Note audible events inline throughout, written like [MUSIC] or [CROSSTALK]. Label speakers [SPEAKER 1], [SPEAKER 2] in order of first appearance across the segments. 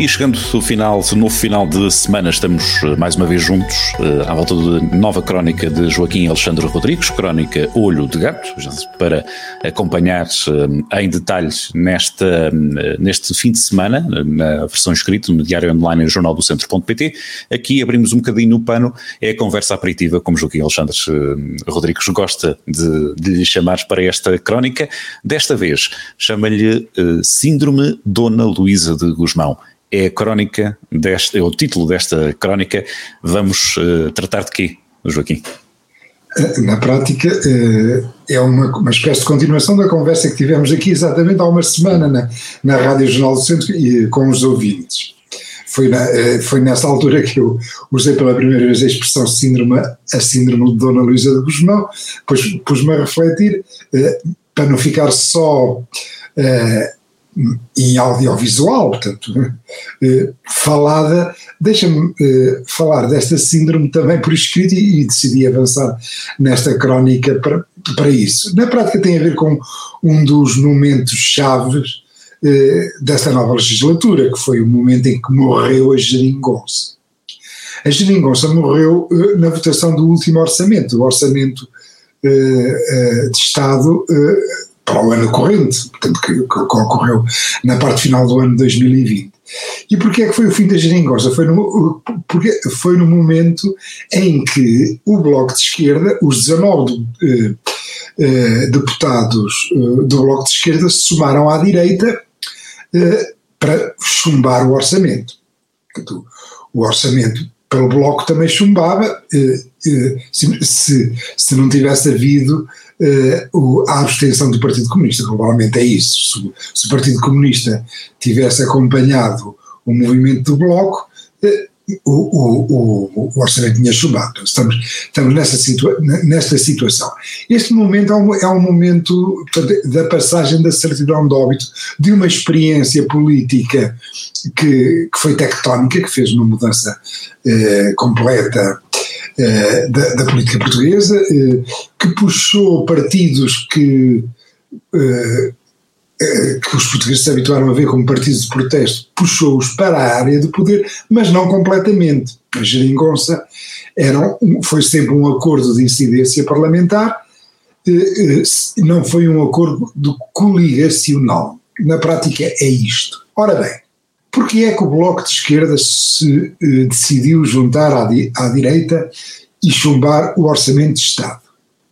[SPEAKER 1] E chegando ao final, no final de semana, estamos eh, mais uma vez juntos eh, à volta de nova crónica de Joaquim Alexandre Rodrigues, crónica Olho de Gato, para acompanhar eh, em detalhes nesta, neste fim de semana, na versão escrita no Diário Online e Jornal do Centro.pt. Aqui abrimos um bocadinho o pano, é a conversa aperitiva, como Joaquim Alexandre Rodrigues gosta de, de lhe chamar para esta crónica. Desta vez chama-lhe Síndrome Dona Luísa de Guzmão é a crónica desta, é o título desta crónica. Vamos uh, tratar de quê, Joaquim?
[SPEAKER 2] Eh, na prática, uh, é uma, uma espécie de continuação da conversa que tivemos aqui exatamente há uma semana na, na Rádio Jornal do Centro e, com os ouvintes. Foi, na, foi nessa altura que eu usei pela primeira vez a expressão síndrome, a síndrome de Dona Luísa de Guzmão, pois pus-me a refletir, para não ficar só em audiovisual, portanto, eh, falada, deixa-me eh, falar desta síndrome também por escrito e, e, decidi avançar nesta crónica para, para isso. Na prática tem a ver com um dos momentos chaves eh, desta nova legislatura, que foi o momento em que morreu a geringonça. A geringonça morreu eh, na votação do último orçamento, o orçamento eh, eh, de Estado para o ano corrente, portanto, que, que, que, ocorreu na parte final do ano 2020. E porquê é que foi o fim da geringonça? Foi no, porque foi no momento em que o Bloco de Esquerda, os 19 eh, eh, deputados eh, do Bloco de Esquerda se somaram à direita eh, para chumbar o orçamento. Portanto, o orçamento pelo Bloco também chumbava, eh, eh, se, se, se não tivesse havido uh, a abstenção do Partido Comunista. Globalmente é isso. Se, se, o Partido Comunista tivesse acompanhado o movimento do Bloco, uh, o, o, o, orçamento tinha chumbado. Estamos, estamos nessa situa nesta situação. Este momento é um, é um momento da passagem da certidão de óbito de uma experiência política que, que foi tectónica, que fez uma mudança eh, completa da, da, política portuguesa, eh, que puxou partidos que, eh, que os portugueses se habituaram a ver como partidos de protesto, puxou-os para a área de poder, mas não completamente. A geringonça era um, foi sempre um acordo de incidência parlamentar, não foi um acordo coligacional. Na prática é isto. Ora bem, porque é que o Bloco de Esquerda se eh, decidiu juntar à, di à, direita e chumbar o Orçamento de Estado?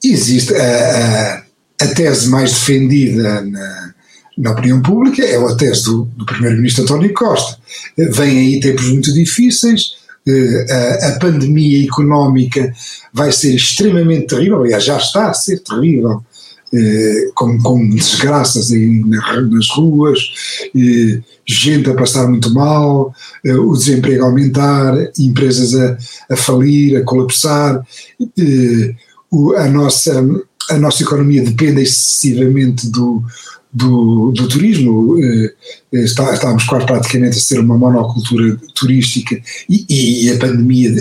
[SPEAKER 2] Existe a, a, a tese mais defendida na, na, opinião pública, é a tese do, do Primeiro-Ministro António Costa. Eh, vêm aí tempos muito difíceis, eh, a, a pandemia económica vai ser extremamente terrível, aliás, já está a ser terrível eh, com, com, desgraças nas ruas, eh, gente a passar muito mal, eh, o desemprego a aumentar, empresas a, a falir, a colapsar, o, a, nossa, a nossa economia depende excessivamente do, do, do turismo, está, estávamos quase praticamente a ser uma monocultura turística e, e a pandemia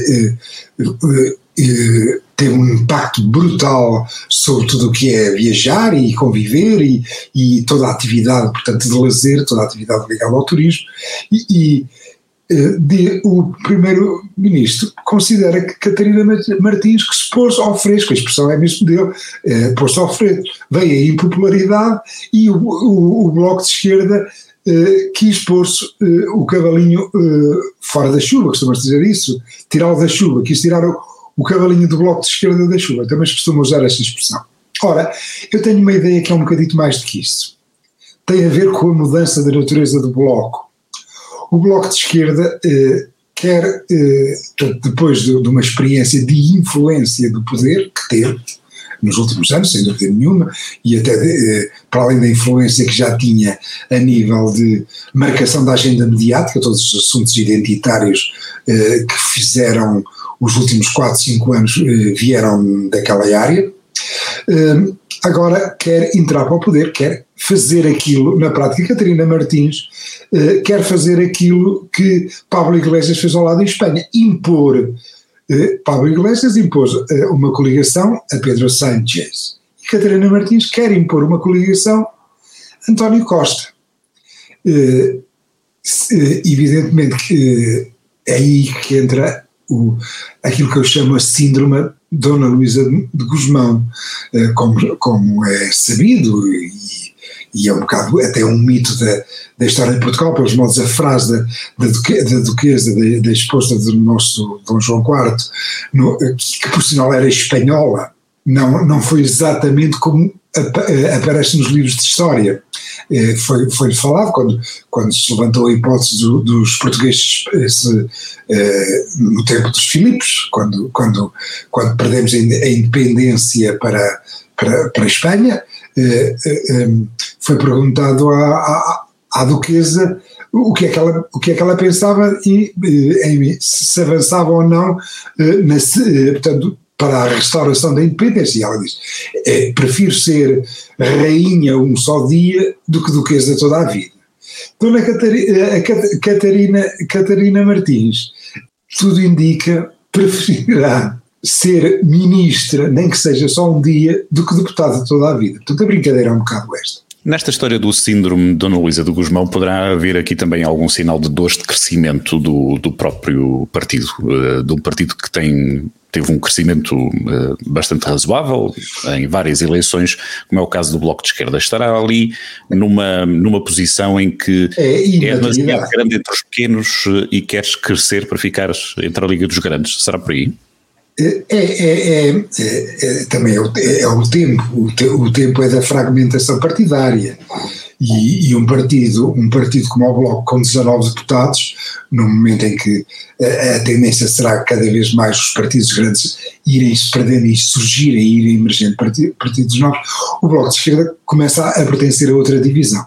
[SPEAKER 2] teve um impacto brutal sobre tudo o que é viajar e conviver e, e toda a atividade, portanto, de lazer, toda a atividade ligada ao turismo. E, e eh, de, o primeiro-ministro considera que Catarina Martins que se pôs ao fresco, a expressão é mesmo dele, é, pôs-se ao fresco, veio a impopularidade e o, o, o Bloco de Esquerda eh, quis eh, o cavalinho fora da chuva, costuma-se dizer isso, tirá-lo da chuva, quis tirar o, o cavalinho do bloco de esquerda da chuva, também costumo usar essa expressão. Ora, eu tenho uma ideia que é um bocadito mais do que isso. Tem a ver com a mudança da natureza do bloco. O bloco de esquerda eh, quer, eh, depois de, de, uma experiência de influência do poder, que teve nos últimos anos, sem dúvida nenhuma, e até de, eh, para além da influência que já tinha a nível de marcação da agenda mediática, todos os assuntos identitários eh, que fizeram os últimos 4, 5 anos eh, vieram daquela área, eh, agora quer entrar para o poder, quer fazer aquilo, na prática, Catarina Martins uh, quer fazer aquilo que Pablo Iglesias fez ao lado em Espanha, impor. Uh, Pablo Iglesias impôs uma coligação a Pedro Sánchez. E Catarina Martins quer impor uma coligação a António Costa. evidentemente que é aí que entra o, aquilo que eu chamo a síndrome Dona Luísa de Guzmão, eh, como, como é sabido, e, e, é um bocado até um mito da, da história de Portugal, pelos modos a frase da, da, duque, da duquesa, da, da, esposa do nosso Dom João IV, no, que, que por sinal era espanhola, não, não foi exatamente como aparece nos livros de história. Eh, foi, foi falado quando, quando se levantou a hipótese do, dos portugueses se, eh, no tempo dos Filipos, quando, quando, quando perdemos a independência para, para, para a Espanha, foi perguntado à, à, à duquesa o que é que ela, o que é que ela pensava e em, se avançava ou não portanto, para a restauração da independência. E ela diz: é, prefiro ser rainha um só dia do que duquesa toda a vida. Dona Catarina, Catarina, Catarina Martins, tudo indica, [LAUGHS] preferirá ser ministra, nem que seja só um dia, do que deputada toda a vida. Portanto, a brincadeira é um bocado esta.
[SPEAKER 1] Nesta história do síndrome de Dona Luísa do Guzmão, poderá haver aqui também algum sinal de dores de crescimento do, do próprio partido, uh, de um partido que tem, teve um crescimento uh, bastante razoável em várias eleições, como é o caso do Bloco de Esquerda. Estará ali numa, numa posição em que é, é demasiado grande entre os pequenos uh, e queres crescer para ficar entre a Liga dos Grandes. Será por aí?
[SPEAKER 2] É, é, é, é, também é o, é o tempo, o, te, o, tempo é da fragmentação partidária. E, e, um partido, um partido como o Bloco com 19 deputados, no momento em que a, a tendência será cada vez mais os partidos grandes irem se perdendo e surgirem e irem emergendo partidos, partidos novos, o Bloco de Esquerda começa a, a pertencer a outra divisão.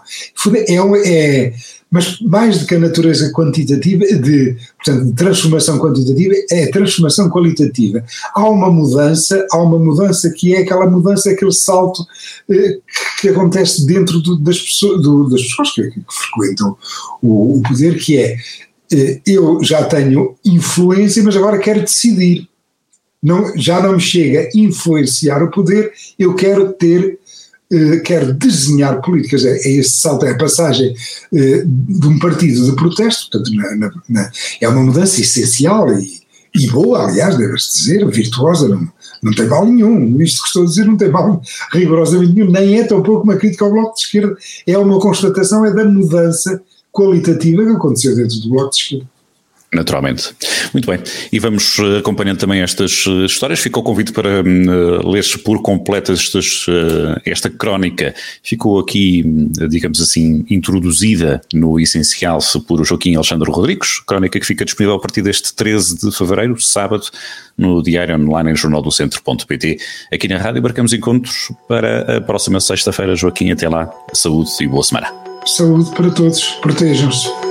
[SPEAKER 2] É, é, mas mais do que a natureza quantitativa, de, portanto, de transformação quantitativa, é transformação qualitativa. Há uma mudança, há uma mudança que é aquela mudança, aquele salto eh, que, acontece dentro do, das, pessoas, do, das pessoas que, que frequentam o, o, poder, que é eh, eu já tenho influência, mas agora quero decidir. Não, já não me chega a influenciar o poder, eu quero ter quer desenhar políticas, é, é esse salto, é a passagem eh, de um partido de protesto, portanto, na, na, na, é uma mudança essencial e, e boa, aliás, deve-se dizer, virtuosa, não, não tem mal nenhum, isto que estou a dizer não tem mal rigorosamente nenhum, nem é tão pouco uma crítica ao Bloco de Esquerda, é uma constatação, é da mudança qualitativa que aconteceu dentro do Bloco de Esquerda.
[SPEAKER 1] Naturalmente. Muito bem. E vamos eh, acompanhando também estas eh, histórias. Fica o convite para uh, ler-se por completo estas, esta crónica. Ficou aqui, digamos assim, introduzida no essencial por Joaquim Alexandre Rodrigues. Crónica que fica disponível a partir deste 13 de fevereiro, sábado, no Diário Online em jornaldocentro.pt. Aqui na rádio marcamos encontros para a próxima sexta-feira. Joaquim, até lá. Saúde e boa semana.
[SPEAKER 2] Saúde para todos. Protejam-se.